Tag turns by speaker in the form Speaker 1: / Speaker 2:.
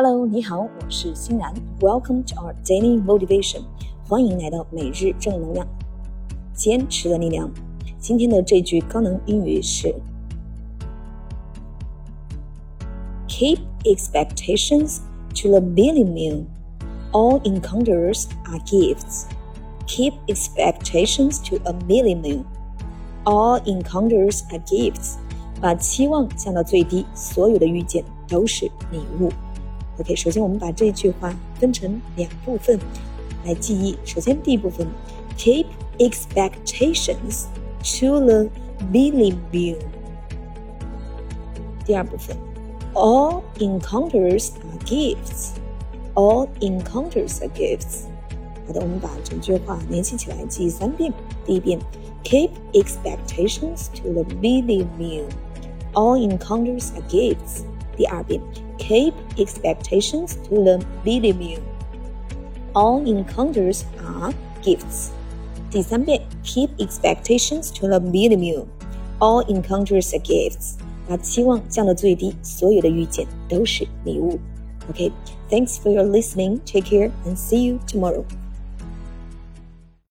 Speaker 1: Hello，你好，我是欣然。Welcome to our daily motivation，欢迎来到每日正能量，坚持的力量。今天的这句高能英语是：Keep expectations to the minimum. All encounters are gifts. Keep expectations to a minimum. All encounters are gifts. 把期望降到最低，所有的遇见都是礼物。 OK，首先我们把这句话分成两部分来记忆。首先第一部分，keep expectations to the minimum。第二部分，All encounters are gifts。all encounters are gifts. 好的，我们把整句话联系起来记三遍。第一遍，Keep expectations to the minimum。all encounters are gifts。第二遍。keep expectations to the minimum. All encounters are gifts. 第三遍，keep expectations to the minimum. All encounters are gifts. 把期望降到最低，所有的遇见都是礼物。Okay, thanks for your listening. Take care and see you tomorrow.